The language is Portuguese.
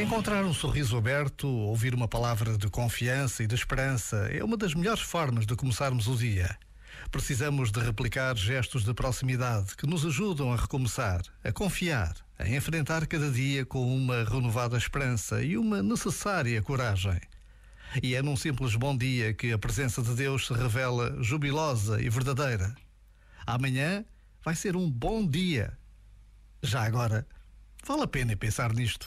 Encontrar um sorriso aberto, ouvir uma palavra de confiança e de esperança é uma das melhores formas de começarmos o dia. Precisamos de replicar gestos de proximidade que nos ajudam a recomeçar, a confiar, a enfrentar cada dia com uma renovada esperança e uma necessária coragem. E é num simples bom dia que a presença de Deus se revela jubilosa e verdadeira. Amanhã vai ser um bom dia. Já agora, vale a pena pensar nisto.